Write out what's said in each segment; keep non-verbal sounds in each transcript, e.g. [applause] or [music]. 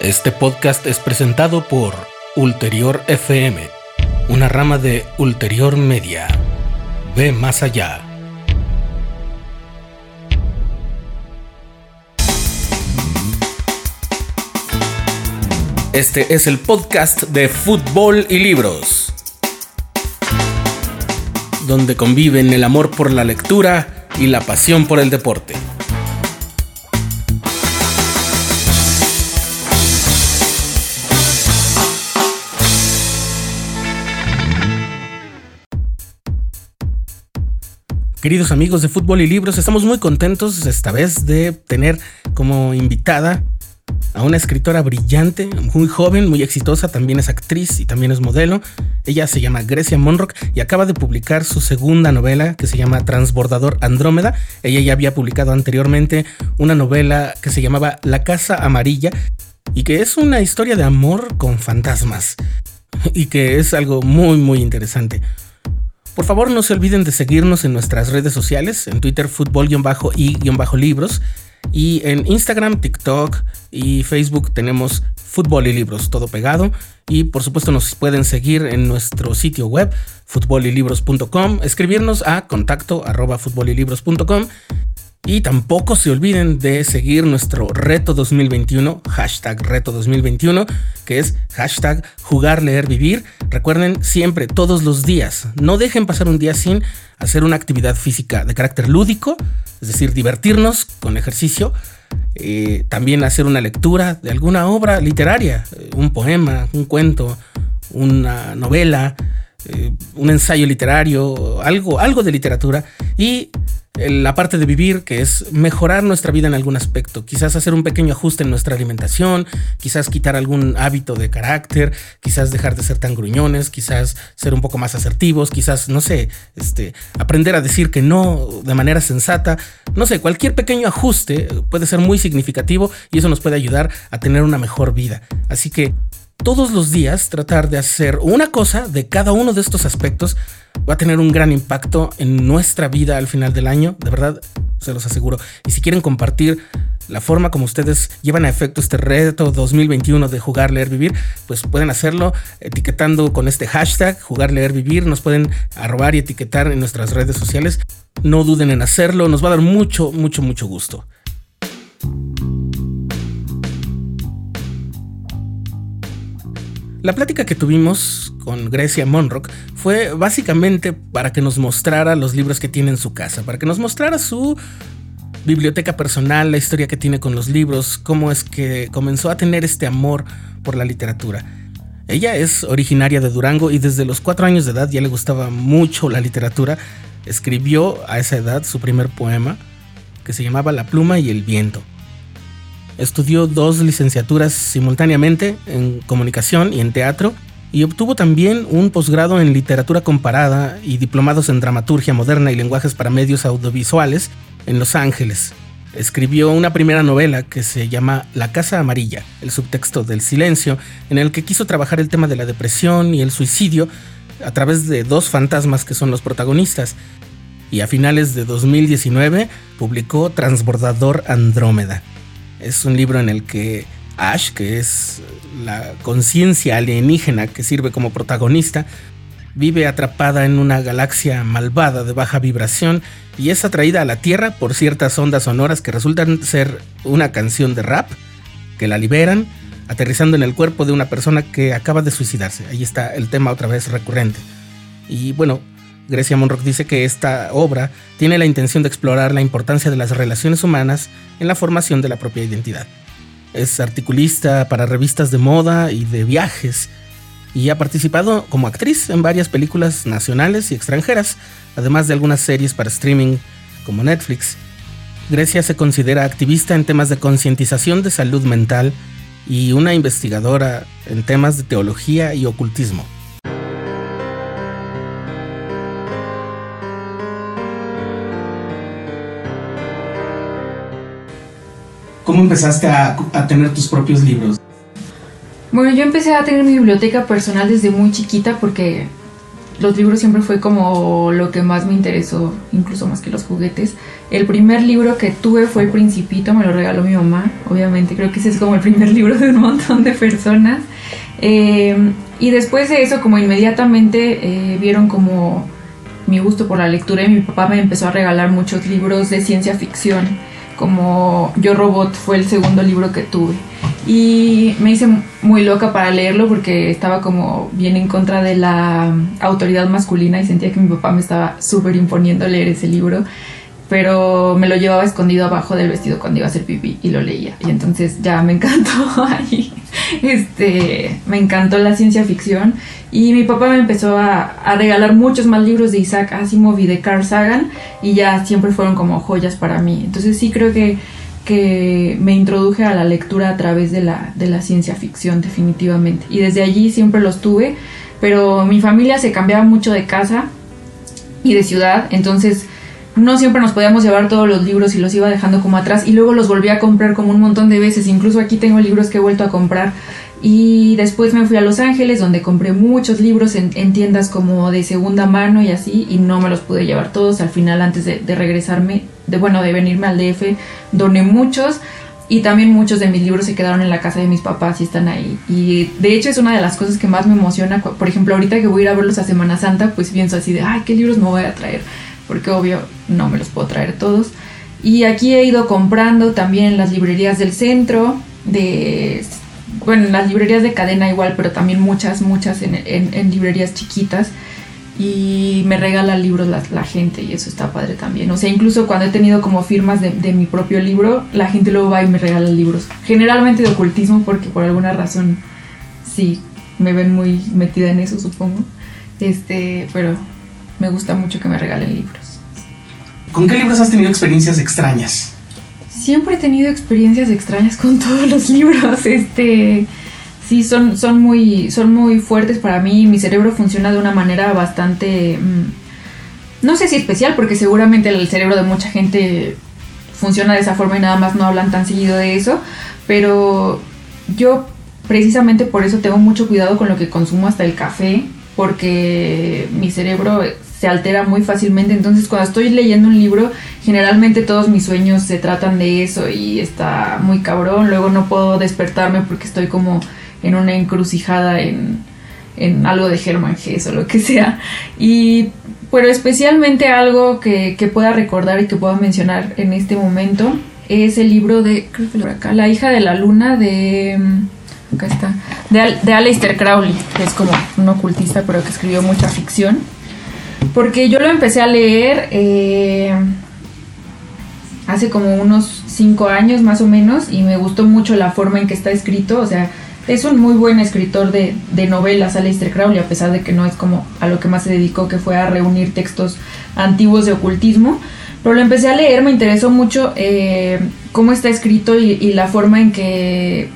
Este podcast es presentado por Ulterior FM, una rama de Ulterior Media. Ve más allá. Este es el podcast de Fútbol y Libros, donde conviven el amor por la lectura y la pasión por el deporte. Queridos amigos de Fútbol y Libros, estamos muy contentos esta vez de tener como invitada a una escritora brillante, muy joven, muy exitosa, también es actriz y también es modelo. Ella se llama Grecia Monrock y acaba de publicar su segunda novela que se llama Transbordador Andrómeda. Ella ya había publicado anteriormente una novela que se llamaba La Casa Amarilla y que es una historia de amor con fantasmas y que es algo muy muy interesante. Por favor, no se olviden de seguirnos en nuestras redes sociales, en Twitter, fútbol-y-libros, y en Instagram, TikTok y Facebook tenemos Fútbol y Libros, todo pegado. Y por supuesto nos pueden seguir en nuestro sitio web, futbolylibros.com, escribirnos a contacto arroba y tampoco se olviden de seguir nuestro reto 2021, hashtag reto 2021, que es hashtag jugar, leer, vivir. Recuerden siempre, todos los días, no dejen pasar un día sin hacer una actividad física de carácter lúdico, es decir, divertirnos con ejercicio. Eh, también hacer una lectura de alguna obra literaria, eh, un poema, un cuento, una novela, eh, un ensayo literario, algo, algo de literatura. Y la parte de vivir, que es mejorar nuestra vida en algún aspecto, quizás hacer un pequeño ajuste en nuestra alimentación, quizás quitar algún hábito de carácter, quizás dejar de ser tan gruñones, quizás ser un poco más asertivos, quizás, no sé, este, aprender a decir que no de manera sensata, no sé, cualquier pequeño ajuste puede ser muy significativo y eso nos puede ayudar a tener una mejor vida. Así que todos los días tratar de hacer una cosa de cada uno de estos aspectos va a tener un gran impacto en nuestra vida al final del año, de verdad, se los aseguro. Y si quieren compartir la forma como ustedes llevan a efecto este reto 2021 de jugar, leer, vivir, pues pueden hacerlo etiquetando con este hashtag jugar, leer, vivir. Nos pueden arrobar y etiquetar en nuestras redes sociales. No duden en hacerlo, nos va a dar mucho, mucho, mucho gusto. La plática que tuvimos con Grecia Monrock fue básicamente para que nos mostrara los libros que tiene en su casa, para que nos mostrara su biblioteca personal, la historia que tiene con los libros, cómo es que comenzó a tener este amor por la literatura. Ella es originaria de Durango y desde los cuatro años de edad ya le gustaba mucho la literatura. Escribió a esa edad su primer poema que se llamaba La pluma y el viento. Estudió dos licenciaturas simultáneamente en comunicación y en teatro y obtuvo también un posgrado en literatura comparada y diplomados en dramaturgia moderna y lenguajes para medios audiovisuales en Los Ángeles. Escribió una primera novela que se llama La Casa Amarilla, el subtexto del silencio, en el que quiso trabajar el tema de la depresión y el suicidio a través de dos fantasmas que son los protagonistas. Y a finales de 2019 publicó Transbordador Andrómeda, es un libro en el que Ash, que es la conciencia alienígena que sirve como protagonista, vive atrapada en una galaxia malvada de baja vibración y es atraída a la Tierra por ciertas ondas sonoras que resultan ser una canción de rap que la liberan, aterrizando en el cuerpo de una persona que acaba de suicidarse. Ahí está el tema otra vez recurrente. Y bueno, Grecia Monrock dice que esta obra tiene la intención de explorar la importancia de las relaciones humanas en la formación de la propia identidad. Es articulista para revistas de moda y de viajes y ha participado como actriz en varias películas nacionales y extranjeras, además de algunas series para streaming como Netflix. Grecia se considera activista en temas de concientización de salud mental y una investigadora en temas de teología y ocultismo. ¿Cómo empezaste a, tener tus propios libros? Bueno, yo empecé a tener mi biblioteca personal desde muy chiquita porque los libros siempre fue como lo que más me interesó, incluso más que los juguetes. El primer libro que tuve fue El Principito, me lo regaló mi mamá, obviamente, creo que ese es como el primer [laughs] libro de un montón de personas. Eh, y después de eso, como inmediatamente eh, vieron como mi gusto por la lectura y mi papá me empezó a regalar muchos libros de ciencia ficción, como Yo Robot fue el segundo libro que tuve. Y me hice muy loca para leerlo porque estaba como bien en contra de la autoridad masculina y sentía que mi papá me estaba súper imponiendo leer ese libro pero me lo llevaba escondido abajo del vestido cuando iba a hacer pipí y lo leía. Y entonces ya me [laughs] encantó ahí. Este, me encantó la ciencia ficción. Y mi papá me empezó a, a, regalar muchos más libros de Isaac Asimov y de Carl Sagan. Y ya siempre fueron como joyas para mí. Entonces sí creo que, que me introduje a la lectura a través de la, de la ciencia ficción, definitivamente. Y desde allí siempre los tuve. Pero mi familia se cambiaba mucho de casa y de ciudad. Entonces no siempre nos podíamos llevar todos los libros y los iba dejando como atrás y luego los volví a comprar como un montón de veces, incluso aquí tengo libros que he vuelto a comprar y después me fui a Los Ángeles donde compré muchos libros en, tiendas como de segunda mano y así y no me los pude llevar todos, al final antes de, regresarme, de bueno, de venirme al DF, doné muchos y también muchos de mis libros se quedaron en la casa de mis papás y están ahí. Y de hecho es una de las cosas que más me emociona. Por ejemplo, ahorita que voy a ir a verlos a Semana Santa, pues pienso así de, ay, ¿qué libros me voy a traer? Porque obvio no me los puedo traer todos. Y aquí he ido comprando también en las librerías del centro, de, bueno, en las librerías de cadena igual, pero también muchas, muchas en, librerías chiquitas. Y me regala libros la, gente y eso está padre también. O sea, incluso cuando he tenido como firmas de, de mi propio libro, la gente luego va y me regala libros. Generalmente de ocultismo porque por alguna razón sí, me ven muy metida en eso, supongo. Este, pero me gusta mucho que me regalen libros. ¿Con qué libros has tenido experiencias extrañas? Siempre he tenido experiencias extrañas con [laughs] todos los libros. Este, sí, son, son, muy, son muy fuertes para mí. Mi cerebro funciona de una manera bastante, mm, no sé si especial, porque seguramente el cerebro de mucha gente funciona de esa forma y nada más no hablan tan seguido de eso. Pero yo precisamente por eso tengo mucho cuidado con lo que consumo hasta el café, porque mi cerebro se altera muy fácilmente. Entonces cuando estoy leyendo un libro, generalmente todos mis sueños se tratan de eso y está muy cabrón. Luego no puedo despertarme porque estoy como en una encrucijada en, algo de Germán Gess o lo que sea. Y pero especialmente algo que, pueda recordar y que pueda mencionar en este momento es el libro de, creo que La hija de la luna de... Acá está. De, de Aleister Crowley, que es como un ocultista, pero que escribió mucha ficción. Porque yo lo empecé a leer eh, hace como unos cinco años más o menos y me gustó mucho la forma en que está escrito. O sea, es un muy buen escritor de, de novelas, Aleister Crowley, a pesar de que no es como a lo que más se dedicó, que fue a reunir textos antiguos de ocultismo. Pero lo empecé a leer, me interesó mucho eh, cómo está escrito y, la forma en que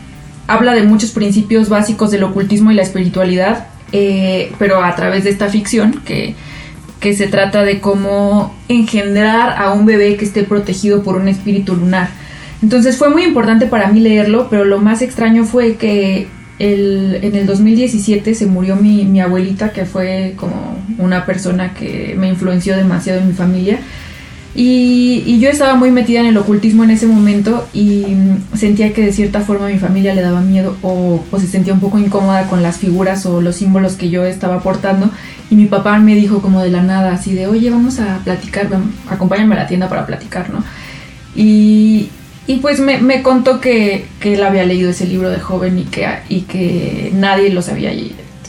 habla de muchos principios básicos del ocultismo y la espiritualidad, eh, pero a través de esta ficción que que se trata de cómo engendrar a un bebé que esté protegido por un espíritu lunar. Entonces fue muy importante para mí leerlo, pero lo más extraño fue que el, en el 2017 se murió mi, mi, abuelita, que fue como una persona que me influenció demasiado en mi familia. Y, yo estaba muy metida en el ocultismo en ese momento y sentía que de cierta forma mi familia le daba miedo o, se sentía un poco incómoda con las figuras o los símbolos que yo estaba aportando. Y mi papá me dijo como de la nada, así de, oye, vamos a platicar, acompáñame a la tienda para platicar, ¿no? Y, y pues me, contó que, que, él había leído ese libro de joven y que, y que nadie lo sabía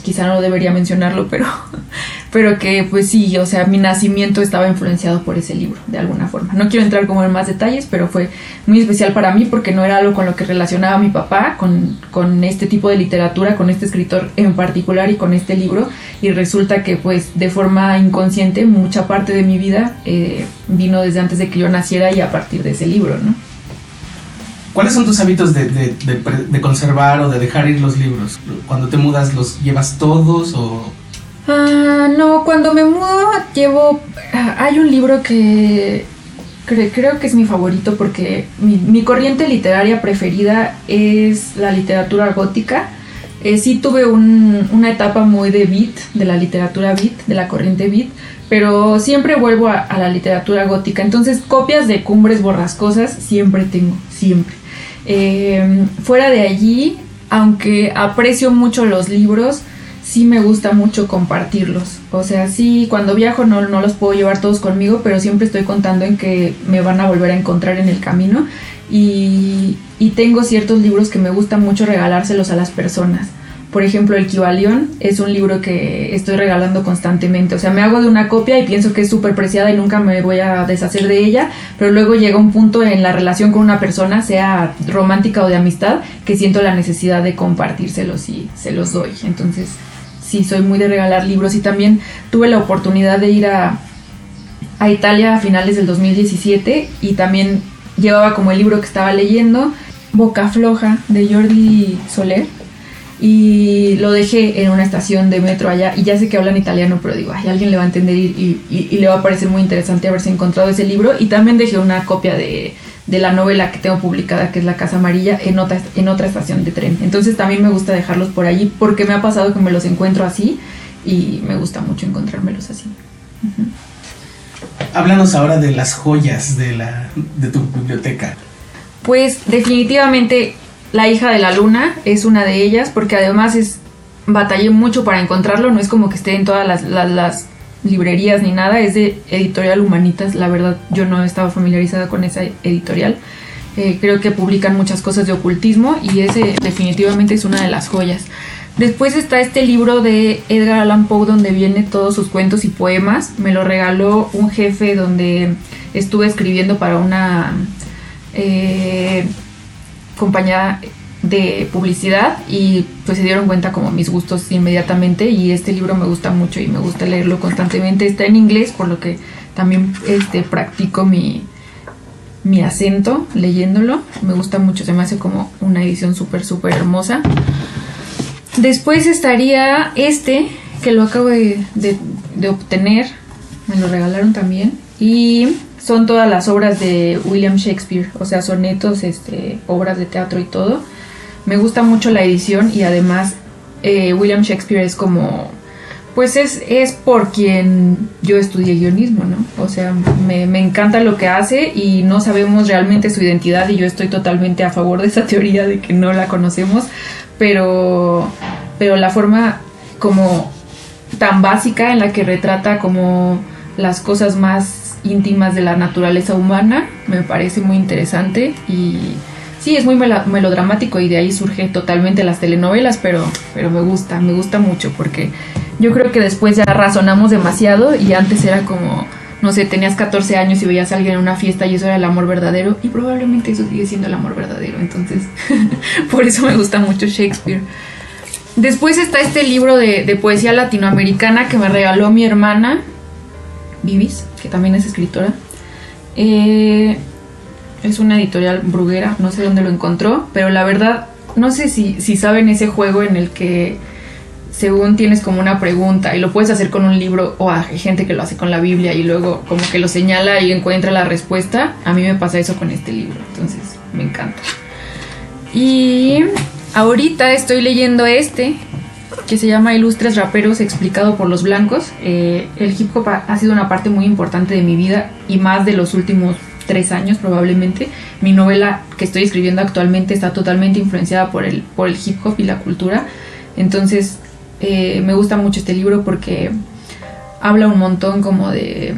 quizá no debería mencionarlo, pero, [laughs] pero que pues sí, o sea, mi nacimiento estaba influenciado por ese libro, de alguna forma. No quiero entrar como en más detalles, pero fue muy especial para mí porque no era algo con lo que relacionaba mi papá, con, con este tipo de literatura, con este escritor en particular y con este libro, y resulta que pues de forma inconsciente mucha parte de mi vida eh, vino desde antes de que yo naciera y a partir de ese libro, ¿no? ¿Cuáles son tus hábitos de, conservar o de dejar ir los libros? Cuando te mudas, ¿los llevas todos o...? Ah, no, cuando me mudo llevo... Ah, hay un libro que creo que es mi favorito porque mi, corriente literaria preferida es la literatura gótica. Eh, sí tuve una etapa muy de beat, de la literatura beat, de la corriente beat, pero siempre vuelvo a, la literatura gótica. Entonces, copias de cumbres borrascosas siempre tengo, siempre. Eh, fuera de allí, aunque aprecio mucho los libros, sí me gusta mucho compartirlos. O sea, sí, cuando viajo no, no los puedo llevar todos conmigo, pero siempre estoy contando en que me van a volver a encontrar en el camino. Y, y tengo ciertos libros que me gusta mucho regalárselos a las personas. Por ejemplo, el Kibalión es un libro que estoy regalando constantemente. O sea, me hago de una copia y pienso que es súper preciada y nunca me voy a deshacer de ella, pero luego llega un punto en la relación con una persona, sea romántica o de amistad, que siento la necesidad de compartírselos y se los doy. Entonces, sí, soy muy de regalar libros y también tuve la oportunidad de ir a, a Italia a finales del 2017 y también llevaba como el libro que estaba leyendo, Boca Floja, de Jordi Soler y lo dejé en una estación de metro allá y ya sé que hablan italiano, pero digo, ay, alguien le va a entender y, y, le va a parecer muy interesante haberse encontrado ese libro y también dejé una copia de, de, la novela que tengo publicada, que es La Casa Amarilla, en otra, en otra estación de tren. Entonces también me gusta dejarlos por allí porque me ha pasado que me los encuentro así y me gusta mucho encontrármelos así. Háblanos ahora de las joyas de, la, de tu biblioteca. Pues definitivamente la hija de la luna es una de ellas, porque además es batallé mucho para encontrarlo, no es como que esté en todas las, librerías ni nada, es de editorial Humanitas, la verdad yo no estaba familiarizada con esa editorial. Eh, creo que publican muchas cosas de ocultismo y ese definitivamente es una de las joyas. Después está este libro de Edgar Allan Poe donde viene todos sus cuentos y poemas. Me lo regaló un jefe donde estuve escribiendo para una eh, compañía de publicidad y pues se dieron cuenta como mis gustos inmediatamente y este libro me gusta mucho y me gusta leerlo constantemente. Está en inglés por lo que también este, practico mi, mi acento leyéndolo. Me gusta mucho, se me hace como una edición súper, súper hermosa. Después estaría este, que lo acabo de, de obtener, me lo regalaron también. Y son todas las obras de William Shakespeare, o sea, sonetos, este, obras de teatro y todo. Me gusta mucho la edición y además eh, William Shakespeare es como, pues es, es por quien yo estudié guionismo, ¿no? O sea, me, me encanta lo que hace y no sabemos realmente su identidad y yo estoy totalmente a favor de esa teoría de que no la conocemos, pero, pero la forma como tan básica en la que retrata como las cosas más íntimas de la naturaleza humana, me parece muy interesante y sí, es muy melodramático y de ahí surge totalmente las telenovelas, pero, pero me gusta, me gusta mucho porque yo creo que después ya razonamos demasiado y antes era como, no sé, tenías 14 años y veías a alguien en una fiesta y eso era el amor verdadero y probablemente eso sigue siendo el amor verdadero, entonces [laughs] por eso me gusta mucho Shakespeare. Después está este libro de, de poesía latinoamericana que me regaló mi hermana, Vivis, que también es escritora. Eh, es una editorial bruguera, no sé dónde lo encontró, pero la verdad, no sé si, si saben ese juego en el que según tienes como una pregunta y lo puedes hacer con un libro o hay gente que lo hace con la Biblia y luego como que lo señala y encuentra la respuesta, a mí me pasa eso con este libro, entonces me encanta. Y ahorita estoy leyendo este, que se llama Ilustres Raperos explicado por los blancos. Eh, el hip hop ha, sido una parte muy importante de mi vida y más de los últimos tres años probablemente. Mi novela que estoy escribiendo actualmente está totalmente influenciada por el, por el hip hop y la cultura. Entonces eh, me gusta mucho este libro porque habla un montón como de,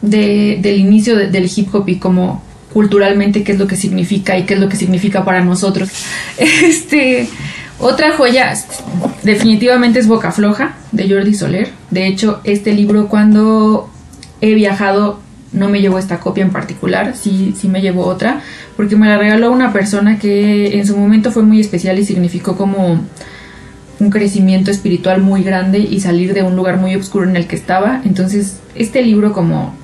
de del inicio del hip hop y como culturalmente qué es lo que significa y qué es lo que significa para nosotros. [laughs] Este otra joya definitivamente es Boca Floja de Jordi Soler. De hecho, este libro cuando he viajado no me llevó esta copia en particular, sí, sí me llevó otra, porque me la regaló una persona que en su momento fue muy especial y significó como un crecimiento espiritual muy grande y salir de un lugar muy oscuro en el que estaba. Entonces, este libro como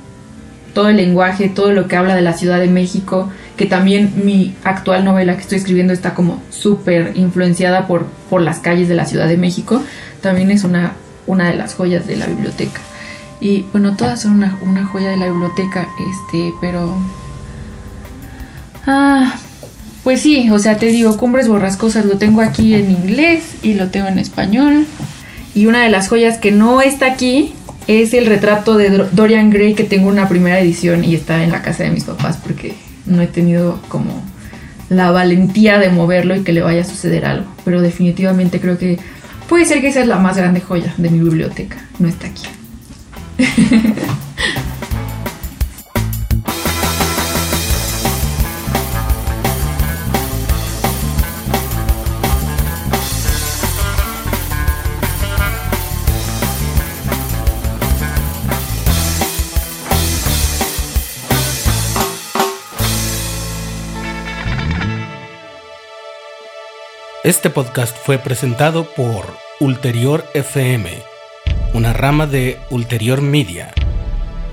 todo el lenguaje, todo lo que habla de la Ciudad de México, que también mi actual novela que estoy escribiendo está como súper influenciada por, por las calles de la Ciudad de México, también es una, una de las joyas de la biblioteca. Y bueno, todas son una, joya de la biblioteca, este, pero... Ah, Pues sí, o sea, te digo, Cumbres Borrascosas lo tengo aquí en inglés y lo tengo en español. Y una de las joyas que no está aquí es el retrato de Dorian Gray que tengo una primera edición y está en la casa de mis papás porque no he tenido como la valentía de moverlo y que le vaya a suceder algo. Pero definitivamente creo que puede ser que esa es la más grande joya de mi biblioteca. No está aquí. Este podcast fue presentado por Ulterior FM, una rama de Ulterior Media.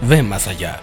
Ve más allá.